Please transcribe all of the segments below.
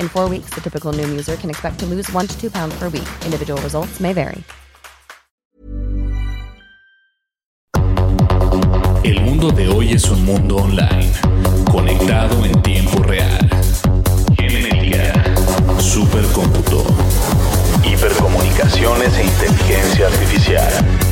In four weeks, the typical Noom user can expect to lose one to two pounds per week. Individual results may vary. El mundo de hoy es un mundo online, conectado en tiempo real. Genética, supercómputo, hipercomunicaciones e inteligencia artificial.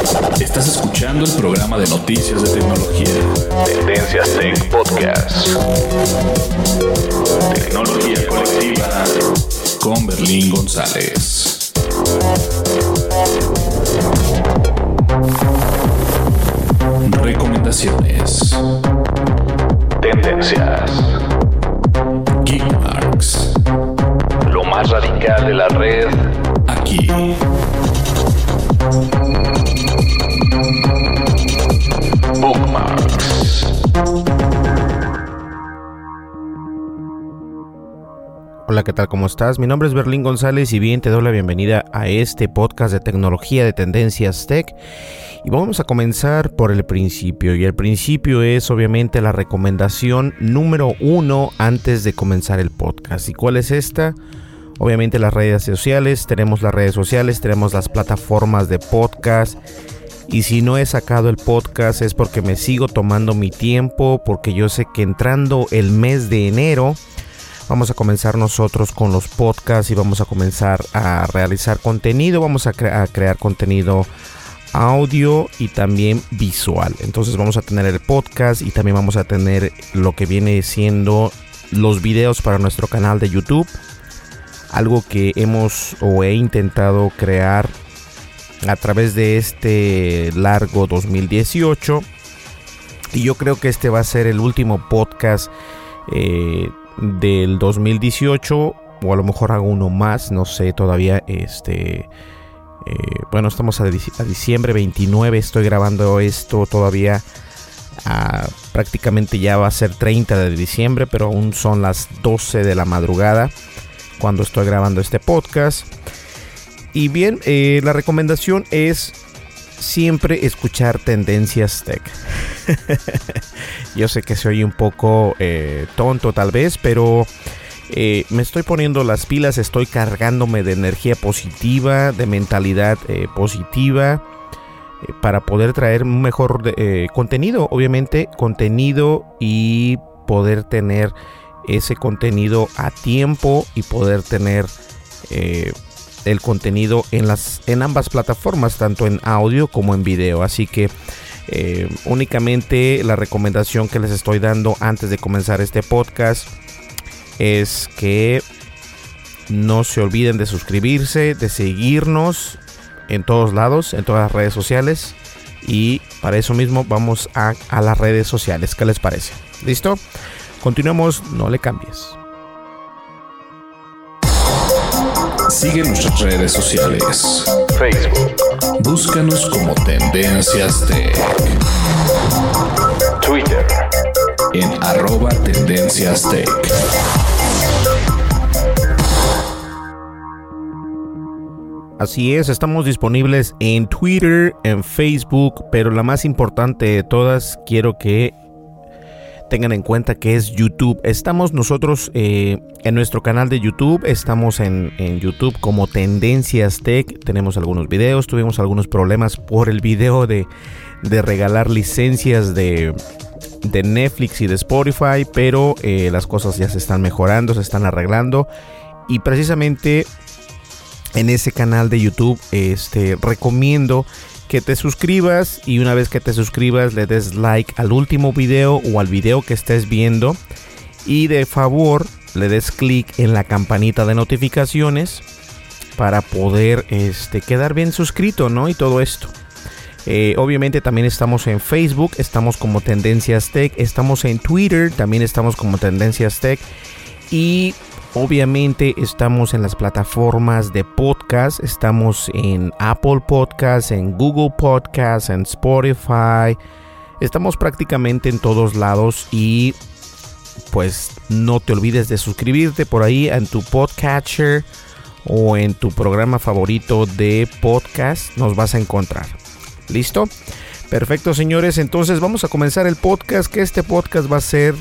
Estás escuchando el programa de noticias de tecnología. Tendencias Tech Podcast. Tecnología colectiva con Berlín González. Recomendaciones. Tendencias. Geekmarks. Lo más radical de la red. Aquí. Hola, ¿qué tal? ¿Cómo estás? Mi nombre es Berlín González y bien te doy la bienvenida a este podcast de tecnología de tendencias tech. Y vamos a comenzar por el principio. Y el principio es obviamente la recomendación número uno antes de comenzar el podcast. ¿Y cuál es esta? Obviamente las redes sociales, tenemos las redes sociales, tenemos las plataformas de podcast. Y si no he sacado el podcast es porque me sigo tomando mi tiempo, porque yo sé que entrando el mes de enero vamos a comenzar nosotros con los podcasts y vamos a comenzar a realizar contenido, vamos a, cre a crear contenido audio y también visual. Entonces vamos a tener el podcast y también vamos a tener lo que viene siendo los videos para nuestro canal de YouTube. Algo que hemos o he intentado crear a través de este largo 2018. Y yo creo que este va a ser el último podcast eh, del 2018. O a lo mejor hago uno más, no sé todavía. Este. Eh, bueno, estamos a, diciembre 29. Estoy grabando esto todavía. A, prácticamente ya va a ser 30 de diciembre, pero aún son las 12 de la madrugada cuando estoy grabando este podcast. Y bien, eh, la recomendación es siempre escuchar tendencias tech. Yo sé que se oye un poco eh, tonto tal vez, pero eh, me estoy poniendo las pilas, estoy cargándome de energía positiva, de mentalidad eh, positiva, para poder traer un mejor contenido, obviamente contenido y poder tener ese contenido a tiempo y poder tener el contenido en las en ambas plataformas tanto en audio como en video así que Eh, únicamente la recomendación que les estoy dando antes de comenzar este podcast es que no se olviden de suscribirse, de seguirnos en todos lados, en todas las redes sociales. Y para eso mismo vamos a, a las redes sociales. ¿Qué les parece? ¿Listo? Continuamos, no le cambies. Sigue nuestras redes sociales. Facebook. Búscanos como Tendencias Tech. Twitter. En arroba Tendencias Tech. Así es, estamos disponibles en Twitter, en Facebook, pero la más importante de todas, quiero que tengan en cuenta que es YouTube. Estamos nosotros eh, en nuestro canal de YouTube, estamos en, YouTube como Tendencias Tech, tenemos algunos videos, tuvimos algunos problemas por el video de, regalar licencias de, de, Netflix y de Spotify, pero eh, las cosas ya se están mejorando, se están arreglando y precisamente en ese canal de YouTube. Este, recomiendo que te suscribas y una vez que te suscribas le des like al último video o al video que estés viendo y de favor le des clic en la campanita de notificaciones para poder este, quedar bien suscrito, ¿no? Y todo esto. Eh, obviamente también estamos en Facebook, estamos como Tendencias Tech, estamos en Twitter, también estamos como Tendencias Tech y Obviamente estamos en las plataformas de podcast, estamos en Apple Podcast, en Google Podcast, en Spotify, estamos prácticamente en todos lados y pues no te olvides de suscribirte por ahí en tu podcatcher o en tu programa favorito de podcast, nos vas a encontrar. ¿Listo? Perfecto, señores. Entonces vamos a comenzar el podcast, que este podcast va a ser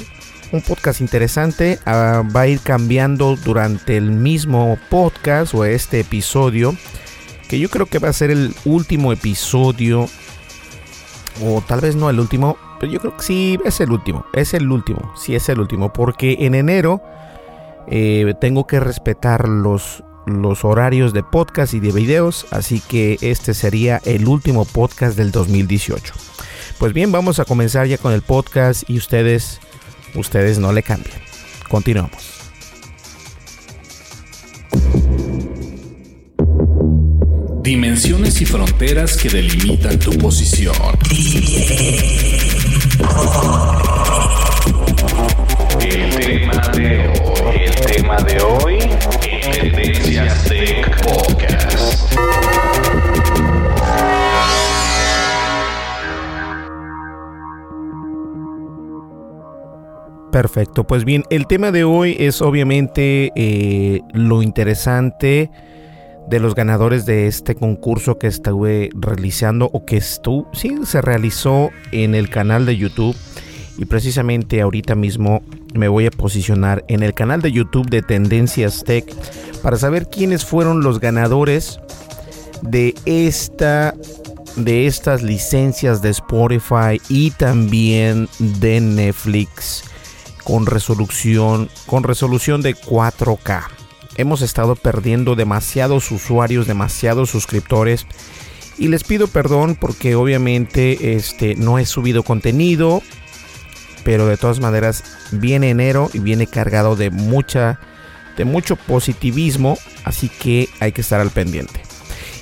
un podcast interesante. Ah, va a ir cambiando durante el mismo podcast o este episodio. Que yo creo que va a ser el último episodio. O tal vez no el último. Pero yo creo que sí es el último. Es el último. Sí es el último. Porque en enero eh, tengo que respetar los, los horarios de podcast y de videos. Así que este sería el último podcast del 2018. Pues bien, vamos a comenzar ya con el podcast y ustedes ustedes no le cambien. Continuamos. Dimensiones y fronteras que delimitan tu posición. El tema de hoy, el tema de hoy, Tendencias Tech Podcast. Perfecto, pues bien, el tema de hoy es obviamente eh, lo interesante de los ganadores de este concurso que estuve realizando o que estuvo, sí, se realizó en el canal de YouTube. Y precisamente ahorita mismo me voy a posicionar en el canal de YouTube de Tendencias Tech para saber quiénes fueron los ganadores de esta de estas licencias de Spotify y también de Netflix con resolución, con resolución de 4K. Hemos estado perdiendo demasiados usuarios, demasiados suscriptores. Y les pido perdón porque obviamente este, no he subido contenido. Pero de todas maneras viene enero y viene cargado de mucha de mucho positivismo, así que hay que estar al pendiente.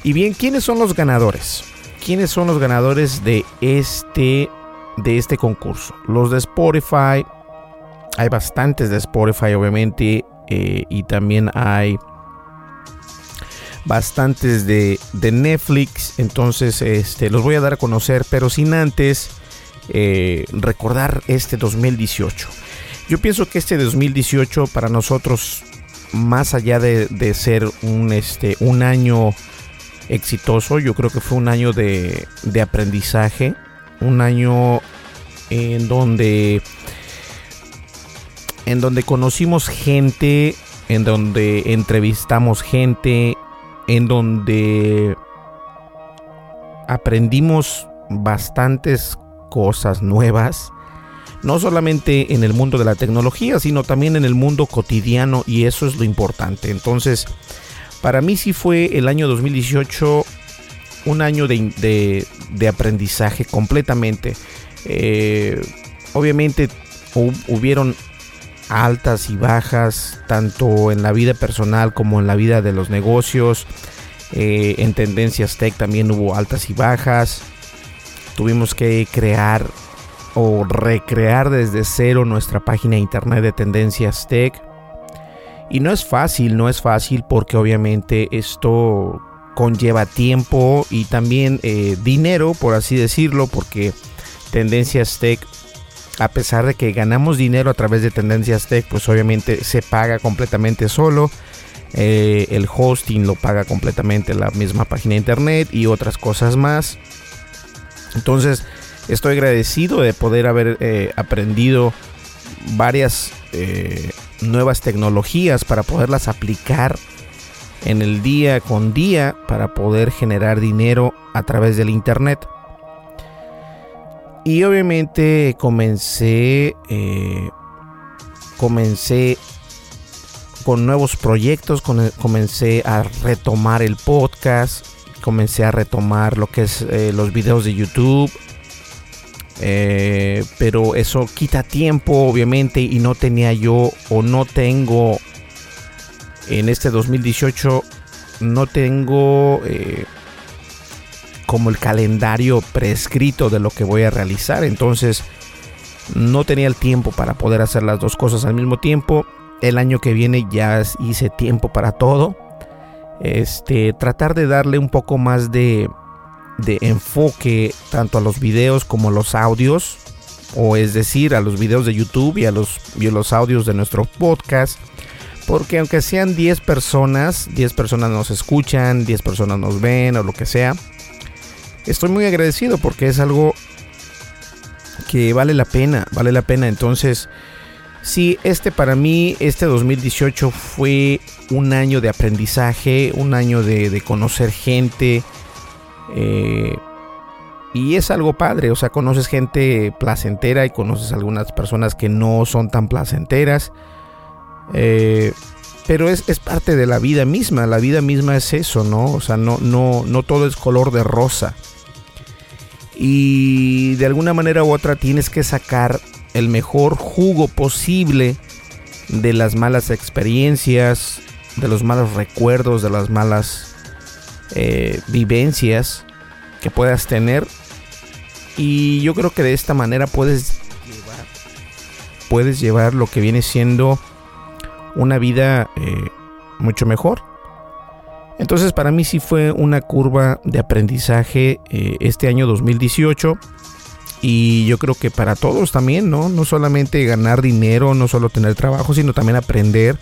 Y bien, ¿quiénes son los ganadores? ¿Quiénes son los ganadores de este de este concurso? Los de Spotify, hay bastantes de Spotify, obviamente, eh, y también hay bastantes de, Netflix. Entonces, este, los voy a dar a conocer, pero sin antes eh, recordar este 2018. Yo pienso que este 2018 para nosotros, más allá de, ser un, este, un año exitoso, yo creo que fue un año de, de aprendizaje, un año en donde en donde conocimos gente, en donde entrevistamos gente, en donde aprendimos bastantes cosas nuevas, no solamente en el mundo de la tecnología, sino también en el mundo cotidiano y eso es lo importante. Entonces, para mí sí fue el año 2018 un año de, aprendizaje completamente. Eh, obviamente hubieron altas y bajas, tanto en la vida personal como en la vida de los negocios. Eh, en Tendencias Tech también hubo altas y bajas. Tuvimos que crear o recrear desde cero nuestra página de internet de Tendencias Tech. Y no es fácil, no es fácil porque obviamente esto conlleva tiempo y también eh, dinero, por así decirlo, porque Tendencias Tech, a pesar de que ganamos dinero a través de Tendencias Tech, pues obviamente se paga completamente solo. Eh, el hosting lo paga completamente la misma página de internet y otras cosas más. Entonces, estoy agradecido de poder haber eh, aprendido varias nuevas tecnologías para poderlas aplicar en el día con día para poder generar dinero a través del internet. Y obviamente comencé, eh, comencé con nuevos proyectos, comencé a retomar el podcast, comencé a retomar lo que es eh, los videos de YouTube. Eh, pero eso quita tiempo, obviamente, y no tenía yo o no tengo en este 2018 no tengo como el calendario prescrito de lo que voy a realizar. Entonces no tenía el tiempo para poder hacer las dos cosas al mismo tiempo. El año que viene ya hice tiempo para todo. Este, tratar de darle un poco más de, de enfoque tanto a los videos como a los audios. O es decir, a los videos de YouTube y a los, y a los audios de nuestro podcast porque aunque sean 10 personas, 10 personas nos escuchan, 10 personas nos ven o lo que sea, estoy muy agradecido porque es algo que vale la pena, vale la pena. Entonces, sí, este para mí, este 2018 fue un año de aprendizaje, un año de, conocer gente. Eh, y es algo padre, o sea, conoces gente placentera y conoces algunas personas que no son tan placenteras. Eh, pero es, parte de la vida misma, la vida misma es eso, ¿no? O sea, no, no, no todo es color de rosa. Y de alguna manera u otra tienes que sacar el mejor jugo posible de las malas experiencias, de los malos recuerdos, de las malas eh, vivencias que puedas tener. Y yo creo que de esta manera puedes puedes llevar lo que viene siendo una vida eh, mucho mejor. Entonces para mí sí fue una curva de aprendizaje eh, este año 2018 y yo creo que para todos también, ¿no? No solamente ganar dinero, no solo tener trabajo, sino también aprender,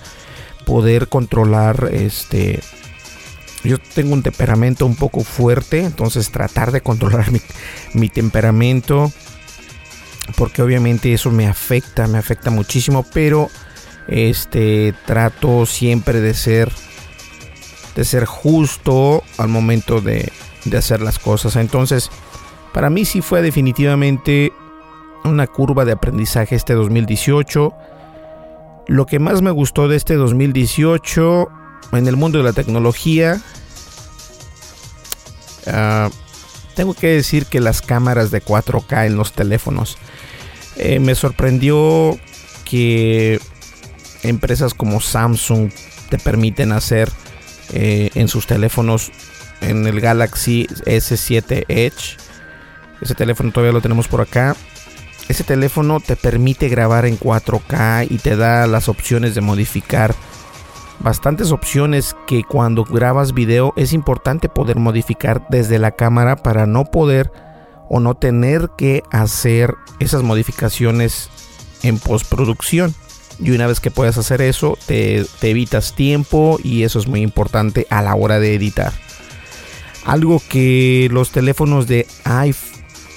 poder controlar este... Yo tengo un temperamento un poco fuerte, entonces tratar de controlar mi, mi temperamento, porque obviamente eso me afecta, me afecta muchísimo, pero este trato siempre de ser de ser justo al momento de, de hacer las cosas. Entonces, para mí sí fue definitivamente una curva de aprendizaje este 2018. Lo que más me gustó de este 2018 en el mundo de la tecnología, ah, tengo que decir que las cámaras de 4K en los teléfonos. Eh, me sorprendió que empresas como Samsung te permiten hacer eh, en sus teléfonos en el Galaxy S7 Edge. Ese teléfono todavía lo tenemos por acá. Ese teléfono te permite grabar en 4K y te da las opciones de modificar bastantes opciones que cuando grabas video es importante poder modificar desde la cámara para no poder o no tener que hacer esas modificaciones en postproducción. Y una vez que puedas hacer eso, te, evitas tiempo y eso es muy importante a la hora de editar. Algo que los teléfonos de,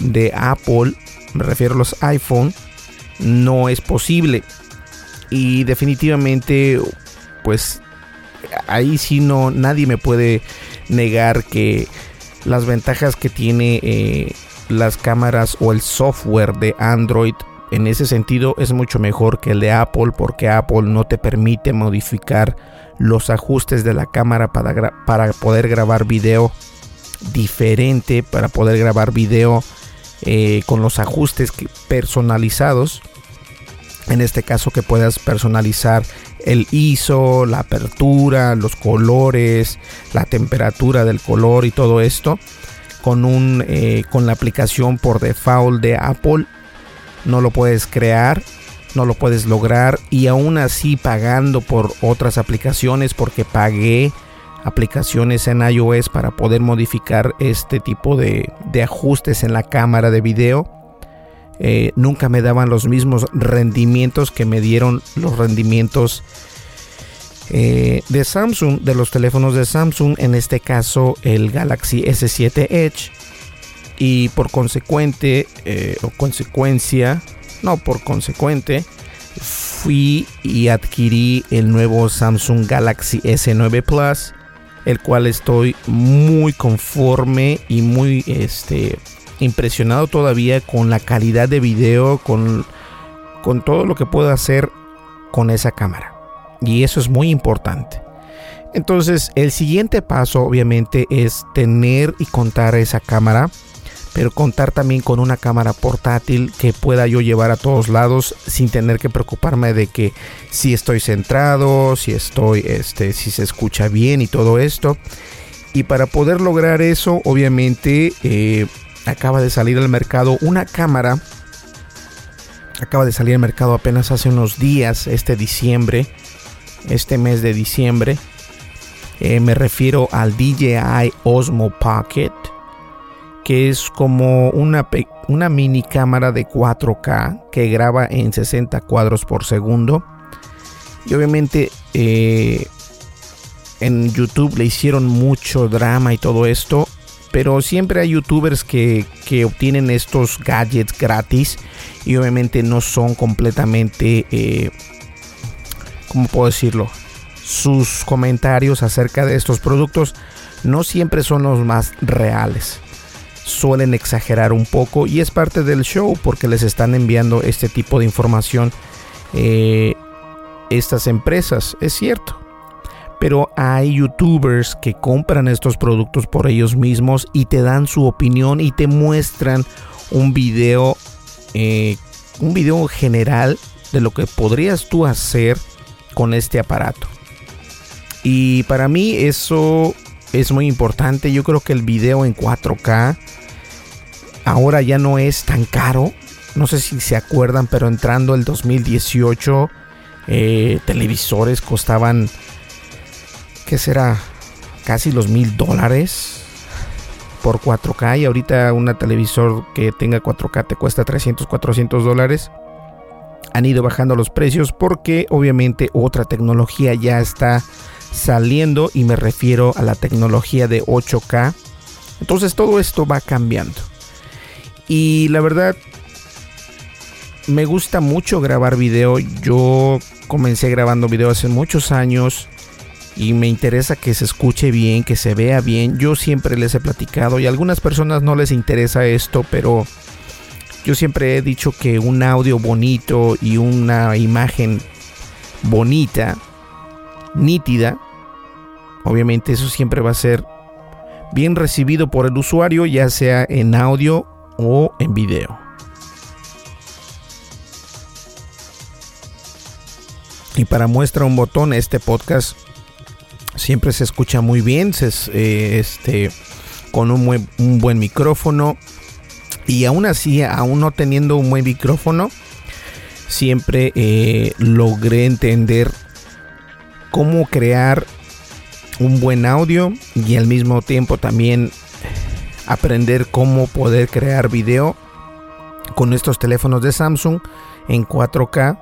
de Apple, me refiero a los iPhone, no es posible. Y definitivamente, pues ahí sí no, nadie me puede negar que las ventajas que tiene eh, las cámaras o el software de Android en ese sentido es mucho mejor que el de Apple porque Apple no te permite modificar los ajustes de la cámara para, para poder grabar video diferente para poder grabar video eh, con los ajustes personalizados. En este caso que puedas personalizar el ISO, la apertura, los colores, la temperatura del color y todo esto con un eh, con la aplicación por default de Apple no lo puedes crear no lo puedes lograr y aún así pagando por otras aplicaciones porque pagué aplicaciones en iOS para poder modificar este tipo de, ajustes en la cámara de video eh, nunca me daban los mismos rendimientos que me dieron los rendimientos eh, de Samsung, de los teléfonos de Samsung, en este caso el Galaxy S7 Edge. Y por consecuente, eh, o consecuencia, no por consecuente, fui y adquirí el nuevo Samsung Galaxy S9 Plus, el cual estoy muy conforme y muy este, impresionado todavía con la calidad de video, con, con todo lo que puedo hacer con esa cámara. Y eso es muy importante. Entonces, el siguiente paso obviamente es tener y contar esa cámara, pero contar también con una cámara portátil que pueda yo llevar a todos lados sin tener que preocuparme de que si estoy centrado, si estoy, este, si se escucha bien y todo esto. Y para poder lograr eso, obviamente, eh, acaba de salir al mercado una cámara. Acaba de salir al mercado apenas hace unos días, este diciembre este mes de diciembre. Eh, me refiero al DJI Osmo Pocket, que es como una, una mini cámara de 4K que graba en 60 cuadros por segundo. Y obviamente eh, en YouTube le hicieron mucho drama y todo esto. Pero siempre hay youtubers que, que obtienen estos gadgets gratis y obviamente no son completamente eh, ¿cómo puedo decirlo? Sus comentarios acerca de estos productos no siempre son los más reales. Suelen exagerar un poco y es parte del show porque les están enviando este tipo de información eh, estas empresas, es cierto. Pero hay youtubers que compran estos productos por ellos mismos y te dan su opinión y te muestran un video, eh, un video general de lo que podrías tú hacer con este aparato. Y para mí eso es muy importante. Yo creo que el video en 4K ahora ya no es tan caro. No sé si se acuerdan, pero entrando el 2018, eh, televisores costaban, ¿qué será? Casi los mil dólares por 4K. Y ahorita una televisor que tenga 4K te cuesta 300, 400 dólares han ido bajando los precios porque obviamente otra tecnología ya está saliendo y me refiero a la tecnología de 8K. Entonces todo esto va cambiando. Y la verdad me gusta mucho grabar video. Yo comencé grabando video hace muchos años y me interesa que se escuche bien, que se vea bien. Yo siempre les he platicado y a algunas personas no les interesa esto, pero yo siempre he dicho que un audio bonito y una imagen bonita, nítida, obviamente eso siempre va a ser bien recibido por el usuario, ya sea en audio o en video. Y para muestra un botón, este podcast siempre se escucha muy bien, eh, este, con un, un buen micrófono, y aún así, aún no teniendo un buen micrófono, siempre eh, logré entender cómo crear un buen audio y al mismo tiempo también aprender cómo poder crear video con estos teléfonos de Samsung en 4K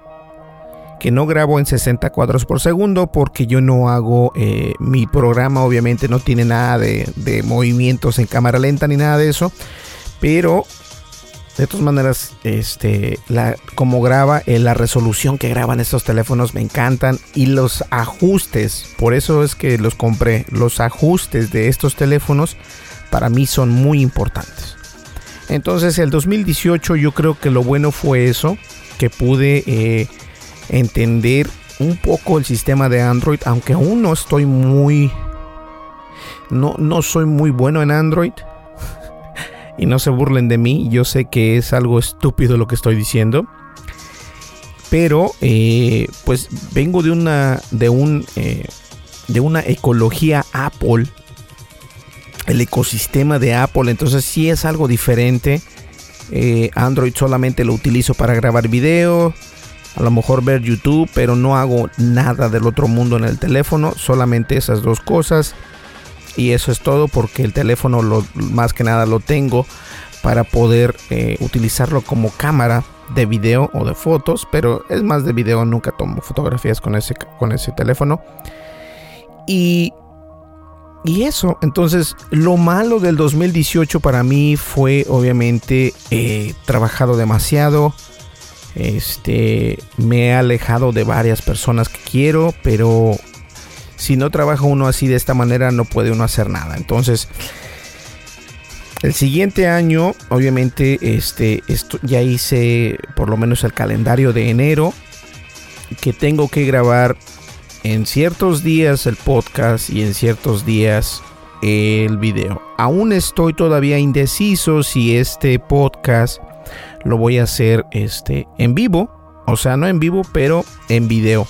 que no grabo en 60 cuadros por segundo porque yo no hago eh, mi programa obviamente no tiene nada de, de movimientos en cámara lenta ni nada de eso pero de todas maneras, este, como graba, eh, la resolución que graban estos teléfonos me encantan y los ajustes, por eso es que los compré. Los ajustes de estos teléfonos para mí son muy importantes. Entonces, el 2018 yo creo que lo bueno fue eso, que pude eh, entender un poco el sistema de Android, aunque aún no estoy muy No, no soy muy bueno en Android. Y no se burlen de mí. Yo sé que es algo estúpido lo que estoy diciendo. Pero eh, pues vengo de una. de un. Eh, de una ecología Apple. El ecosistema de Apple. Entonces sí es algo diferente. Eh, Android solamente lo utilizo para grabar video a lo mejor ver YouTube, pero no hago nada del otro mundo en el teléfono, solamente esas dos cosas. Y eso es todo porque el teléfono lo, más que nada lo tengo para poder eh, utilizarlo como cámara de video o de fotos, pero es más de video, nunca tomo fotografías con ese, con ese teléfono. Y, y eso, entonces lo malo del 2018 para mí fue obviamente eh, trabajado demasiado, este, me he alejado de varias personas que quiero, pero si no trabaja uno así de esta manera no puede uno hacer nada. Entonces, el siguiente año, obviamente, este, ya hice por lo menos el calendario de enero, que tengo que grabar en ciertos días el podcast y en ciertos días el video. Aún estoy todavía indeciso si este podcast lo voy a hacer este, en vivo. O sea, no en vivo, pero en video.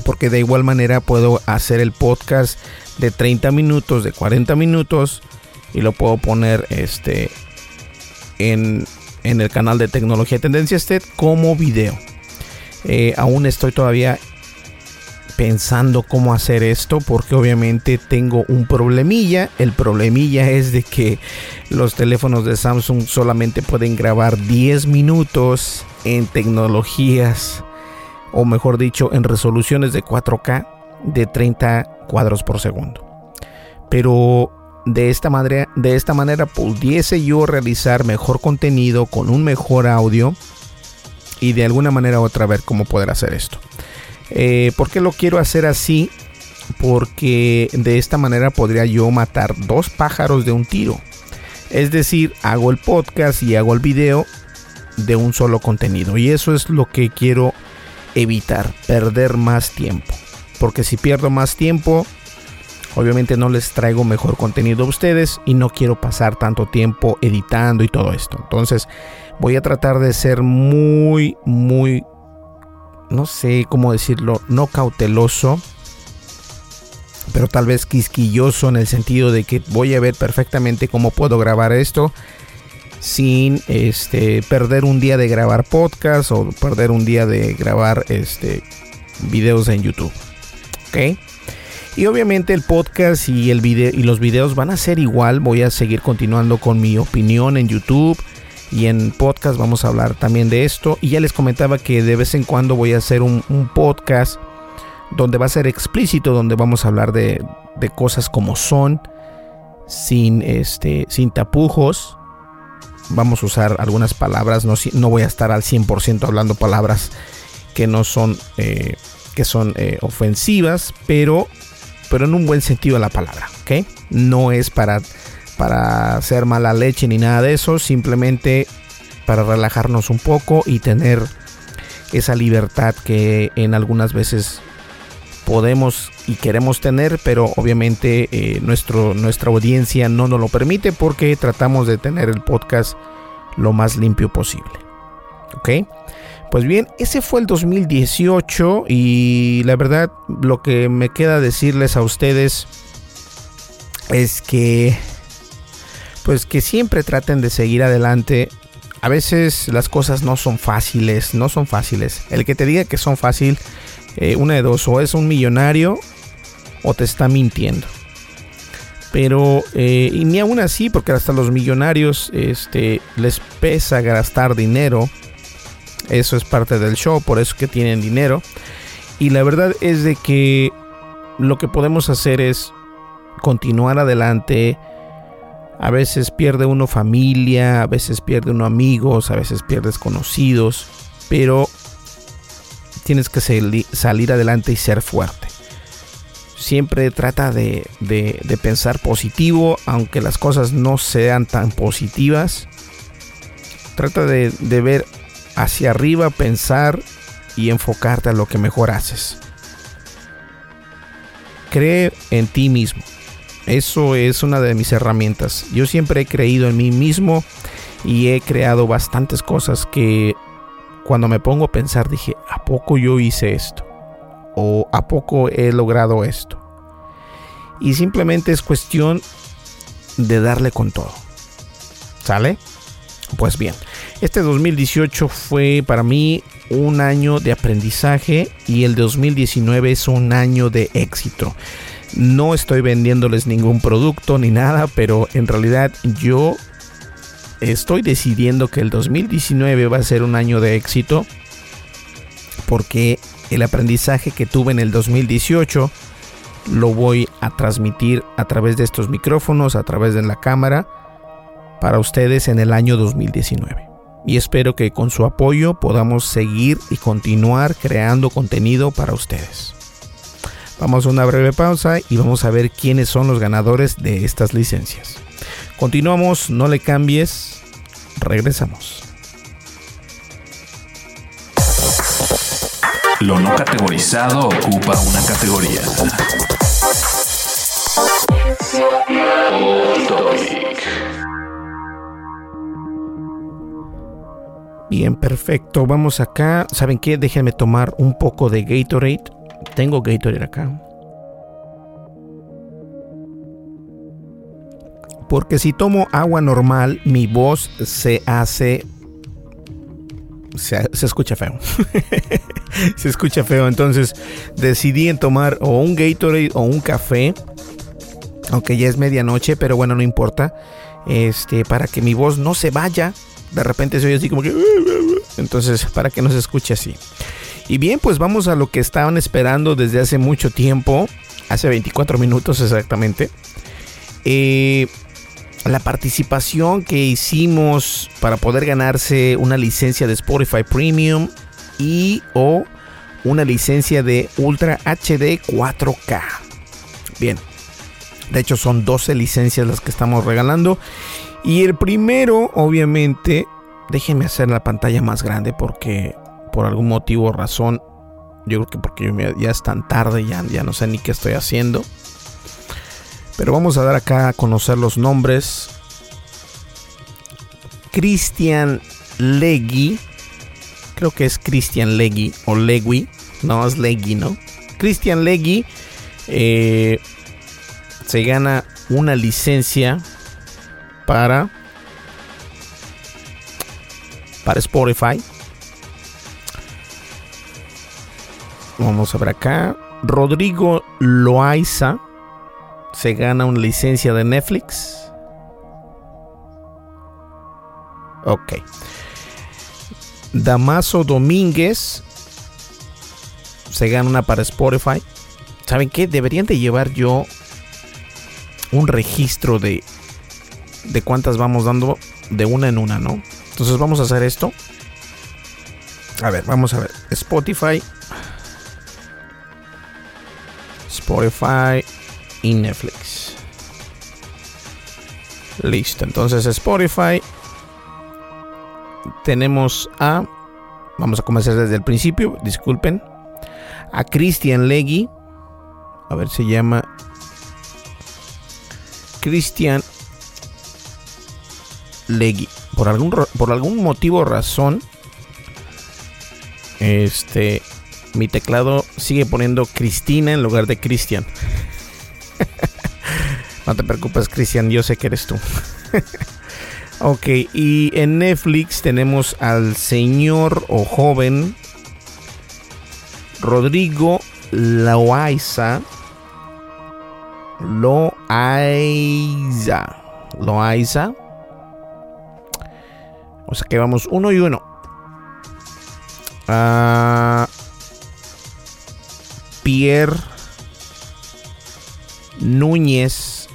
Porque de igual manera puedo hacer el podcast de 30 minutos, de 40 minutos. Y lo puedo poner este, en, en el canal de Tecnología Tendencias TED como video. Eh, aún estoy todavía pensando cómo hacer esto porque obviamente tengo un problemilla. El problemilla es de que los teléfonos de Samsung solamente pueden grabar 10 minutos en tecnologías o mejor dicho en resoluciones de 4K de 30 cuadros por segundo. Pero de esta manera, de esta manera pudiese yo realizar mejor contenido con un mejor audio y de alguna manera u otra ver cómo poder hacer esto. Eh, ¿Por qué lo quiero hacer así? Porque de esta manera podría yo matar dos pájaros de un tiro. Es decir, hago el podcast y hago el video de un solo contenido. Y eso es lo que quiero evitar, perder más tiempo. Porque si pierdo más tiempo, obviamente no les traigo mejor contenido a ustedes y no quiero pasar tanto tiempo editando y todo esto. Entonces voy a tratar de ser muy, muy no sé cómo decirlo, no cauteloso, pero tal vez quisquilloso en el sentido de que voy a ver perfectamente cómo puedo grabar esto sin este perder un día de grabar podcast o perder un día de grabar este videos en YouTube. ¿Ok? Y obviamente el podcast y el video y los videos van a ser igual. Voy a seguir continuando con mi opinión en YouTube y en podcast vamos a hablar también de esto. Y ya les comentaba que de vez en cuando voy a hacer un, podcast donde va a ser explícito, donde vamos a hablar de, cosas como son, sin, este, sin tapujos. Vamos a usar algunas palabras, no, no voy a estar al 100% hablando palabras que no son, eh, que son eh, ofensivas, pero, pero en un buen sentido de la palabra, ¿ok? No es para para hacer mala leche ni nada de eso, simplemente para relajarnos un poco y tener esa libertad que en algunas veces podemos y queremos tener, pero obviamente eh, nuestro, nuestra audiencia no nos lo permite porque tratamos de tener el podcast lo más limpio posible. ¿Ok? Pues bien, ese fue el 2018 y la verdad lo que me queda decirles a ustedes es que pues que siempre traten de seguir adelante. A veces las cosas no son fáciles, no son fáciles. El que te diga que son fácil, eh, una de dos, o es un millonario o te está mintiendo. Pero, eh, y ni aún así, porque hasta los millonarios este, les pesa gastar dinero. Eso es parte del show, por eso que tienen dinero. Y la verdad es de que lo que podemos hacer es continuar adelante, a veces pierde uno familia, a veces pierde uno amigos, a veces pierdes conocidos, pero tienes que salir adelante y ser fuerte. Siempre trata de, pensar positivo, aunque las cosas no sean tan positivas. Trata de, de ver hacia arriba, pensar y enfocarte a lo que mejor haces. Cree en ti mismo. Eso es una de mis herramientas. Yo siempre he creído en mí mismo y he creado bastantes cosas que cuando me pongo a pensar dije, ¿a poco yo hice esto? ¿O a poco he logrado esto? Y simplemente es cuestión de darle con todo. ¿Sale? Pues bien, este 2018 fue para mí un año de aprendizaje y el 2019 es un año de éxito. No estoy vendiéndoles ningún producto ni nada, pero en realidad yo estoy decidiendo que el 2019 va a ser un año de éxito porque el aprendizaje que tuve en el 2018 lo voy a transmitir a través de estos micrófonos, a través de la cámara para ustedes en el año 2019 y espero que con su apoyo podamos seguir y continuar creando contenido para ustedes. Vamos a una breve pausa y vamos a ver quiénes son los ganadores de estas licencias. Continuamos, no le cambies, regresamos. Lo no categorizado ocupa una categoría. Bien, perfecto. Vamos acá. ¿Saben qué? Déjenme tomar un poco de Gatorade. Tengo Gatorade acá. Porque si tomo agua normal, mi voz se hace... Se, escucha feo. se escucha feo. Entonces decidí en tomar o un Gatorade o un café. Aunque ya es medianoche, pero bueno, no importa. Este, para que mi voz no se vaya de repente se oye así como que... Entonces, para que no se escuche así. Y bien, pues vamos a lo que estaban esperando desde hace mucho tiempo. Hace 24 minutos exactamente. Eh, la participación que hicimos para poder ganarse una licencia de Spotify Premium y o una licencia de Ultra HD 4K. Bien. De hecho son 12 licencias las que estamos regalando. Y el primero, obviamente, déjenme hacer la pantalla más grande porque por algún motivo o razón, yo creo que porque ya es tan tarde, ya, ya no sé ni qué estoy haciendo. Pero vamos a dar acá a conocer los nombres. Christian Legui. Creo que es Christian Legui o Legui. No, es Legui, ¿no? Christian Legui eh, se gana una licencia para para Spotify. Vamos a ver acá. Rodrigo Loaiza se gana una licencia de Netflix. Ok. Damaso Domínguez se gana una para Spotify. ¿Saben qué? Deberían de llevar yo un registro de de cuántas vamos dando de una en una, ¿no? Entonces vamos a hacer esto. A ver, vamos a ver. Spotify. Spotify y Netflix. Listo. Entonces Spotify. Tenemos a... Vamos a comenzar desde el principio. Disculpen. A Christian Leggy. A ver, se llama... Christian Legui. Por algún, por algún motivo o razón, este, mi teclado sigue poniendo Cristina en lugar de Cristian. no te preocupes, Cristian, yo sé que eres tú. ok, y en Netflix tenemos al señor o joven Rodrigo Loaiza. Loaiza. Loaiza. O sea que vamos uno y uno. Ah, Pierre Núñez.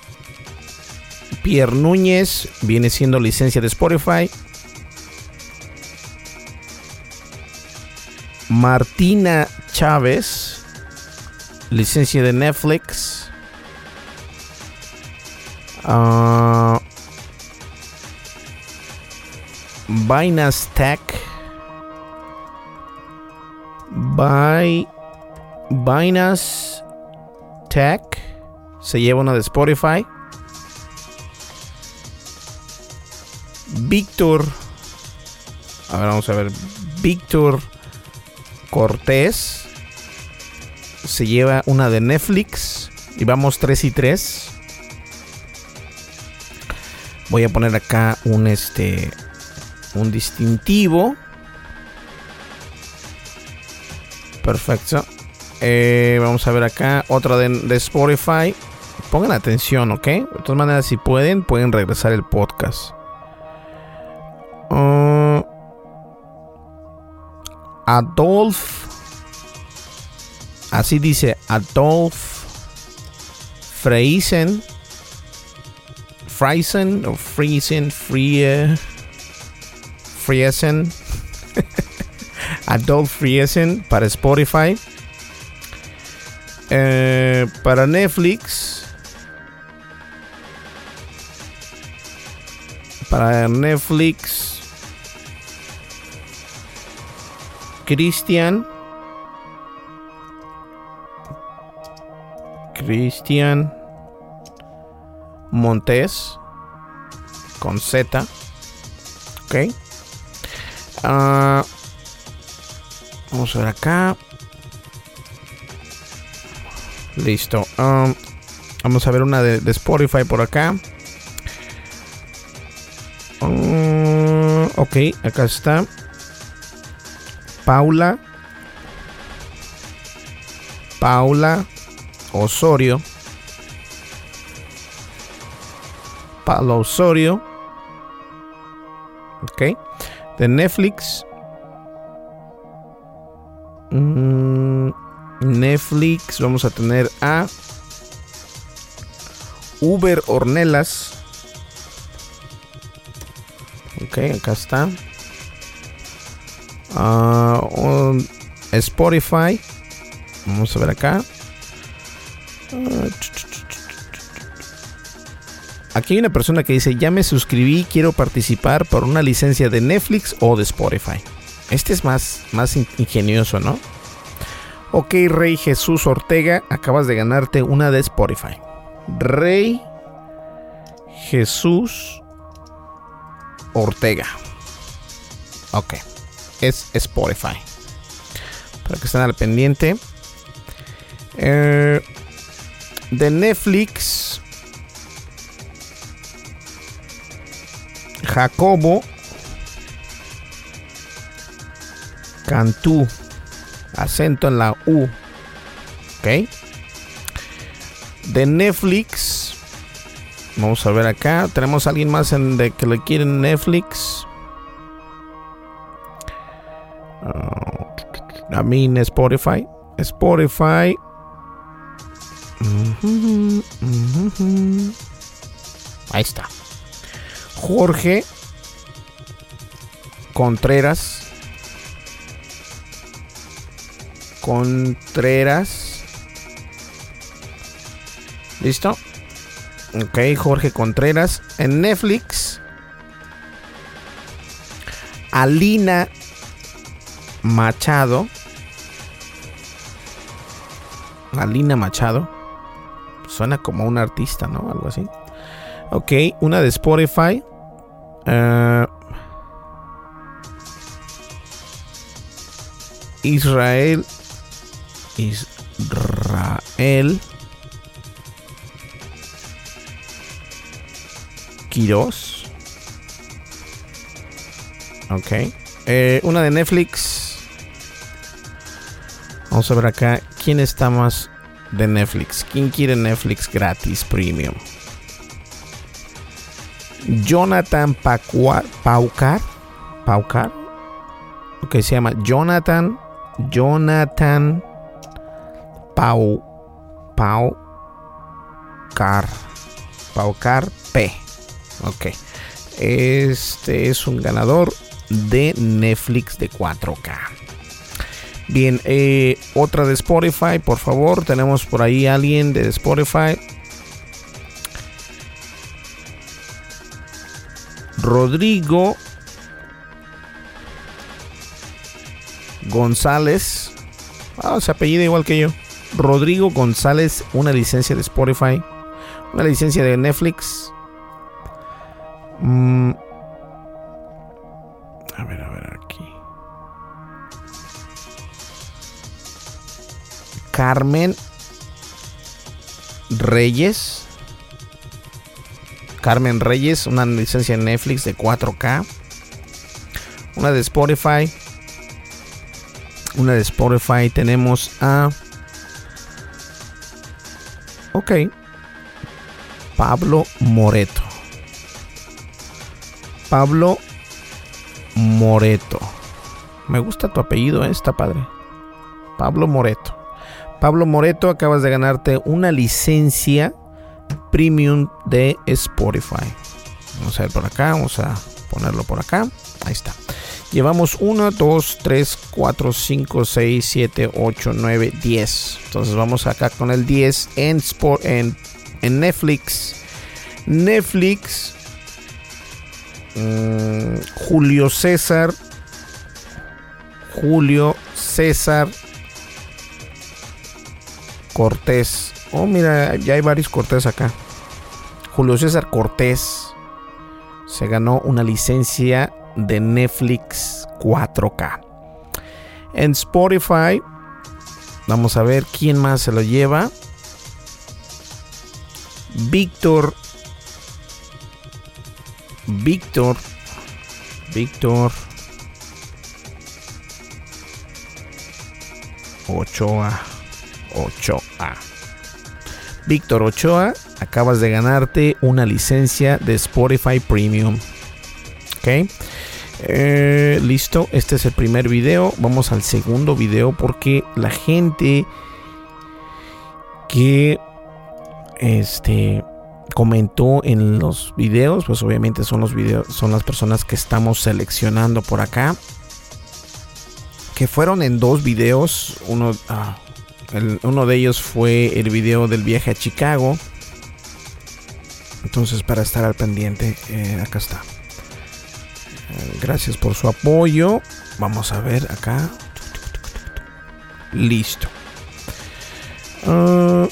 Pierre Núñez viene siendo licencia de Spotify. Martina Chávez, licencia de Netflix. Uh, Binance Tech. By Binance Tech se lleva una de Spotify. Víctor. A ver, vamos a ver. Víctor Cortés se lleva una de Netflix. Y vamos 3 y 3. Voy a poner acá un este. Un distintivo. Perfecto. Eh, vamos a ver acá. Otra de, Spotify. Pongan atención, ¿ok? De todas maneras, si pueden, pueden regresar el podcast. Uh, Adolf Así dice Adolf Freisen. Friesen o Friesen, Frie, Friesen. Adolf Friesen para Spotify. Eh, para Netflix. Para Netflix. Christian. Cristian Montes con Z. Ok. Ah, vamos a ver acá. Listo. Um, vamos a ver una de, Spotify por acá. Ok, acá está. Paula. Paula Osorio. Pablo Osorio. Ok. De Netflix. Mm, Netflix. Vamos a tener a Uber Ornelas. Ok, acá está. Ah, Spotify. Vamos a ver acá. Aquí hay una persona que dice, ya me suscribí, quiero participar por una licencia de Netflix o de Spotify. Este es más, más ingenioso, ¿no? Ok, Rey Jesús Ortega, acabas de ganarte una de Spotify. Rey Jesús Ortega. Ok, es Spotify. Para que estén al pendiente. Eh, de Netflix. Jacobo Cantú. Acento en la U. Ok. De Netflix. Vamos a ver acá. Tenemos a alguien más en de que le quieren Netflix. A mí en Spotify. Spotify. Ahí está. Jorge Contreras. Contreras. ¿Listo? Ok, Jorge Contreras. En Netflix. Alina Machado. Alina Machado. Suena como un artista, ¿no? Algo así. Ok, una de Spotify. Uh, Israel. Israel. Quiroz. Ok. Eh, una de Netflix. Vamos a ver acá. ¿Quién está más de Netflix. ¿Quién quiere Netflix gratis premium? Jonathan Paucar. Paucar. Ok, se llama Jonathan. Jonathan Pau. Pau. Car. Paucar P. Ok. Este es un ganador de Netflix de 4K. Bien, eh, otra de Spotify, por favor. Tenemos por ahí alguien de Spotify. Rodrigo González. Ah, se apellida igual que yo. Rodrigo González, una licencia de Spotify. Una licencia de Netflix. Mm. A ver, a ver aquí. Carmen Reyes. Carmen Reyes, una licencia de Netflix de 4K. Una de Spotify. Una de Spotify. Tenemos a... Ok. Pablo Moreto. Pablo Moreto. Me gusta tu apellido, ¿eh? está padre. Pablo Moreto. Pablo Moreto, acabas de ganarte una licencia premium de Spotify. Vamos a ver por acá, vamos a ponerlo por acá. Ahí está. Llevamos 1, 2, 3, 4, 5, 6, 7, 8, 9, 10. Entonces vamos acá con el 10 en, en, en Netflix. Netflix. Mmm, Julio César. Julio César Cortés. Oh, mira, ya hay varios Cortés acá. Julio César Cortés se ganó una licencia de Netflix 4K. En Spotify, vamos a ver quién más se lo lleva. Víctor. Víctor. Víctor. Ochoa. Ochoa. Víctor Ochoa, acabas de ganarte una licencia de Spotify Premium. Ok. Eh, listo, este es el primer video. Vamos al segundo video porque la gente que este comentó en los videos, pues obviamente son los videos, son las personas que estamos seleccionando por acá. Que fueron en dos videos. Uno, ah, uno de ellos fue el video del viaje a Chicago. Entonces, para estar al pendiente, eh, acá está. Eh, gracias por su apoyo. Vamos a ver acá. Listo. Uh,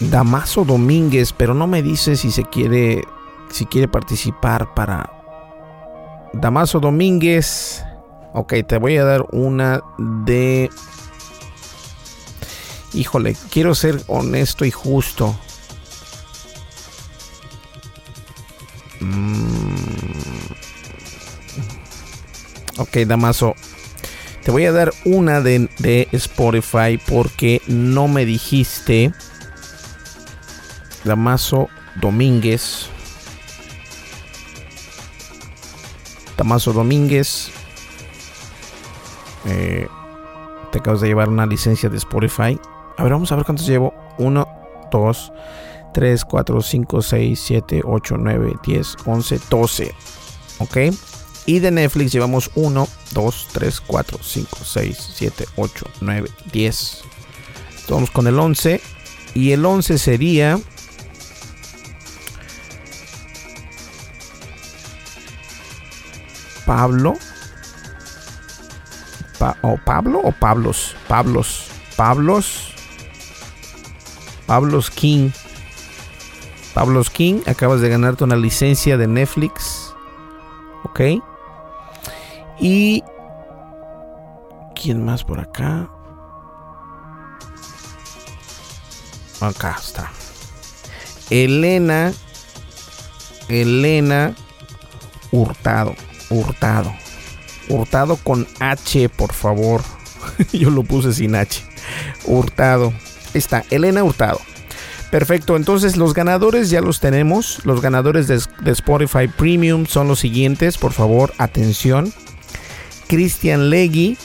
Damaso Domínguez, pero no me dice si se quiere si quiere participar para Damaso Domínguez. Ok, te voy a dar una de Híjole, quiero ser honesto y justo. Mm. Ok, Damaso. Te voy a dar una de, de, Spotify porque no me dijiste. Damaso Domínguez. Damaso Domínguez. Eh, te acabas de llevar una licencia de Spotify. A ver, vamos a ver cuántos llevo. 1, 2, 3, 4, 5, 6, 7, 8, 9, 10, 11, 12. ¿Ok? Y de Netflix llevamos 1, 2, 3, 4, 5, 6, 7, 8, 9, 10. Vamos con el 11. Y el 11 sería... Pablo. Pa o Pablo o Pablos. Pablos. Pablos. Pablos King. Pablos King, acabas de ganarte una licencia de Netflix. Ok. Y... ¿Quién más por acá? Acá está. Elena. Elena Hurtado. Hurtado. Hurtado con H, por favor. Yo lo puse sin H. Hurtado. Está, Elena Hurtado. Perfecto, entonces los ganadores ya los tenemos. Los ganadores de, de Spotify Premium son los siguientes. Por favor, atención. Cristian Legui,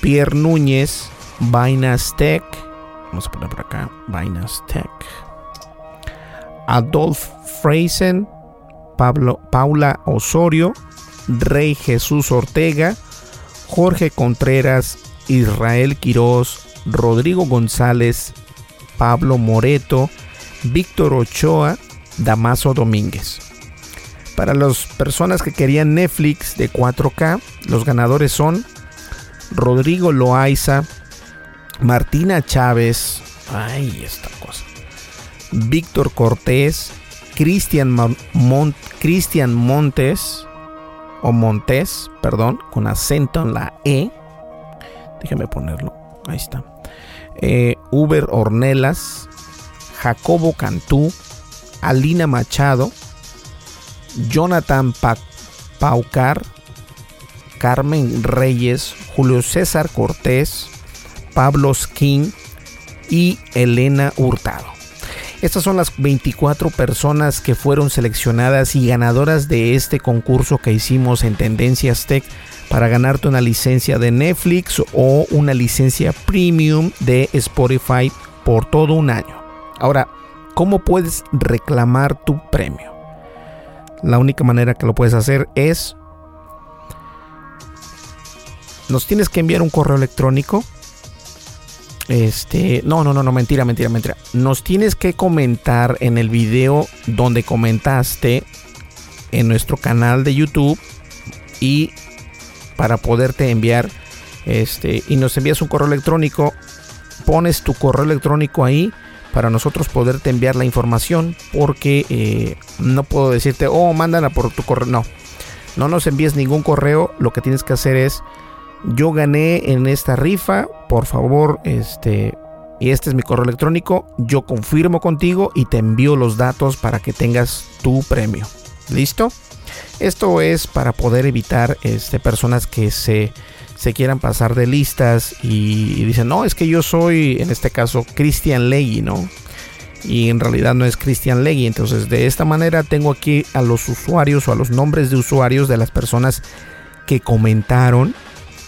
Pierre Núñez, Vainas Tech. Vamos a poner por acá. Vainas Tech. Adolf Freisen, Pablo, Paula Osorio, Rey Jesús Ortega, Jorge Contreras, Israel Quiroz, Rodrigo González, Pablo Moreto, Víctor Ochoa, Damaso Domínguez. Para las personas que querían Netflix de 4K, los ganadores son Rodrigo Loaiza, Martina Chávez, Ay, esta cosa. Víctor Cortés, Cristian Montes, o Montes, perdón, con acento en la E. Déjame ponerlo. Ahí está. Eh, Uber Ornelas, Jacobo Cantú, Alina Machado, Jonathan Paucar, Carmen Reyes, Julio César Cortés, Pablo Skin y Elena Hurtado. Estas son las 24 personas que fueron seleccionadas y ganadoras de este concurso que hicimos en Tendencias Tech para ganarte una licencia de Netflix o una licencia premium de Spotify por todo un año. Ahora, ¿cómo puedes reclamar tu premio? La única manera que lo puedes hacer es nos tienes que enviar un correo electrónico. Este, no, no, no, no, mentira, mentira, mentira. Nos tienes que comentar en el video donde comentaste en nuestro canal de YouTube y para poderte enviar este y nos envías un correo electrónico, pones tu correo electrónico ahí para nosotros poderte enviar la información porque eh, no puedo decirte, oh, mándala por tu correo. No, no nos envíes ningún correo. Lo que tienes que hacer es yo gané en esta rifa, por favor, este, y este es mi correo electrónico, yo confirmo contigo y te envío los datos para que tengas tu premio. ¿Listo? Esto es para poder evitar este, personas que se, se quieran pasar de listas y, dicen, no, es que yo soy, en este caso, Christian Leggy, ¿no? Y en realidad no es Christian Leggy. Entonces, de esta manera tengo aquí a los usuarios o a los nombres de usuarios de las personas que comentaron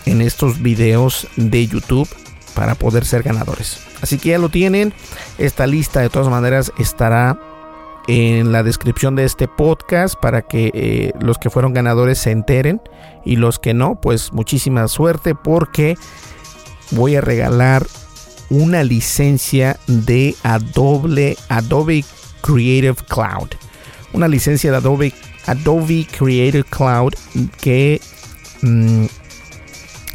en estos videos de YouTube para poder ser ganadores. Así que ya lo tienen. Esta lista de todas maneras estará en la descripción de este podcast para que eh, los que fueron ganadores se enteren y los que no, pues muchísima suerte porque voy a regalar una licencia de Adobe, Adobe Creative Cloud. Una licencia de Adobe, Adobe Creative Cloud que mm,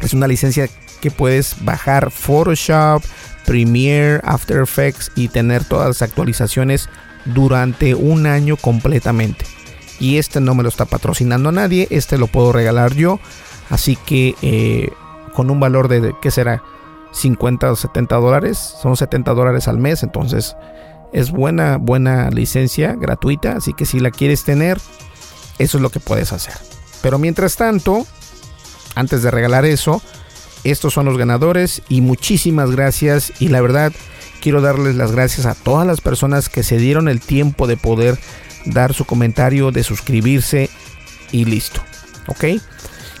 es una licencia que puedes bajar Photoshop, Premiere, After Effects y tener todas las actualizaciones durante un año completamente. Y este no me lo está patrocinando nadie, este lo puedo regalar yo. Así que eh, con un valor de, ¿qué será? 50 o 70 dólares. Son 70 dólares al mes. Entonces es buena, buena licencia gratuita. Así que si la quieres tener, eso es lo que puedes hacer. Pero mientras tanto, antes de regalar eso, estos son los ganadores y muchísimas gracias y la verdad quiero darles las gracias a todas las personas que se dieron el tiempo de poder dar su comentario, de suscribirse y listo. ¿Ok?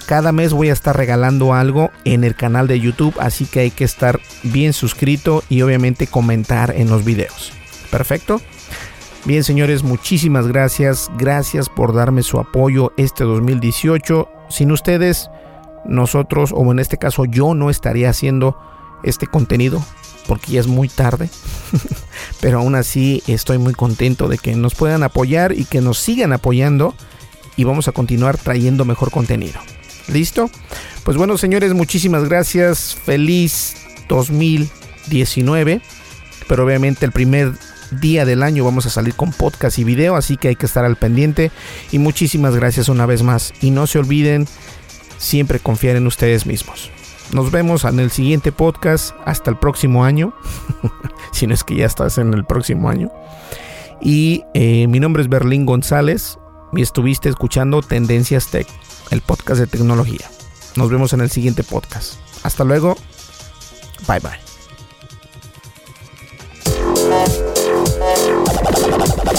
Cada mes voy a estar regalando algo en el canal de YouTube, así que hay que estar bien suscrito y obviamente comentar en los videos. Perfecto. Bien, señores, muchísimas gracias. Gracias por darme su apoyo este 2018. Sin ustedes, nosotros, o en este caso yo, no estaría haciendo este contenido porque ya es muy tarde. Pero aún así estoy muy contento de que nos puedan apoyar y que nos sigan apoyando y vamos a continuar trayendo mejor contenido. ¿Listo? Pues bueno, señores, muchísimas gracias. Feliz 2019. Pero obviamente el primer día del año vamos a salir con podcast y video, así que hay que estar al pendiente. Y muchísimas gracias una vez más. Y no se olviden siempre confiar en ustedes mismos. Nos vemos en el siguiente podcast. Hasta el próximo año. si no es que ya estás en el próximo año. Y eh, mi nombre es Berlín González. Y estuviste escuchando Tendencias Tech, el podcast de tecnología. Nos vemos en el siguiente podcast. Hasta luego. Bye bye.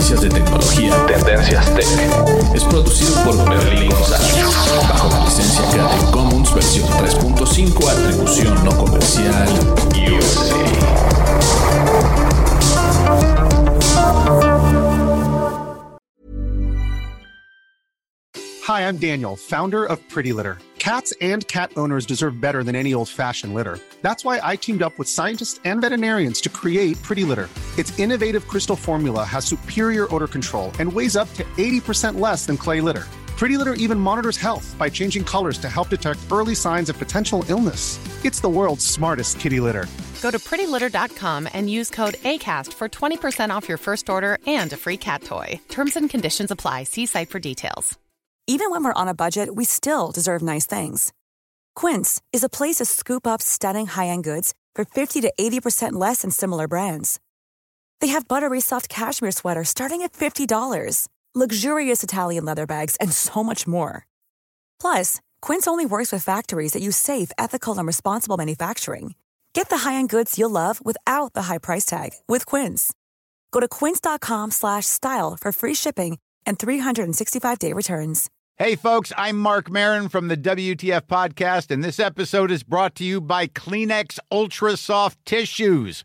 noticias de tecnología, tendencias tech. Es producido por Berlín González, bajo la licencia Creative Commons versión 3.5, atribución no comercial, USA. Hi, I'm Daniel, founder of Pretty Litter. Cats and cat owners deserve better than any old-fashioned litter. That's why I teamed up with scientists and veterinarians to create Pretty Litter. Its innovative crystal formula has superior odor control and weighs up to 80% less than clay litter. Pretty Litter even monitors health by changing colors to help detect early signs of potential illness. It's the world's smartest kitty litter. Go to prettylitter.com and use code ACAST for 20% off your first order and a free cat toy. Terms and conditions apply. See site for details. Even when we're on a budget, we still deserve nice things. Quince is a place to scoop up stunning high end goods for 50 to 80% less than similar brands. They have buttery soft cashmere sweaters starting at $50, luxurious Italian leather bags, and so much more. Plus, Quince only works with factories that use safe, ethical, and responsible manufacturing. Get the high-end goods you'll love without the high price tag with Quince. Go to quince.com/style for free shipping and 365-day returns. Hey folks, I'm Mark Marin from the WTF podcast and this episode is brought to you by Kleenex Ultra Soft Tissues,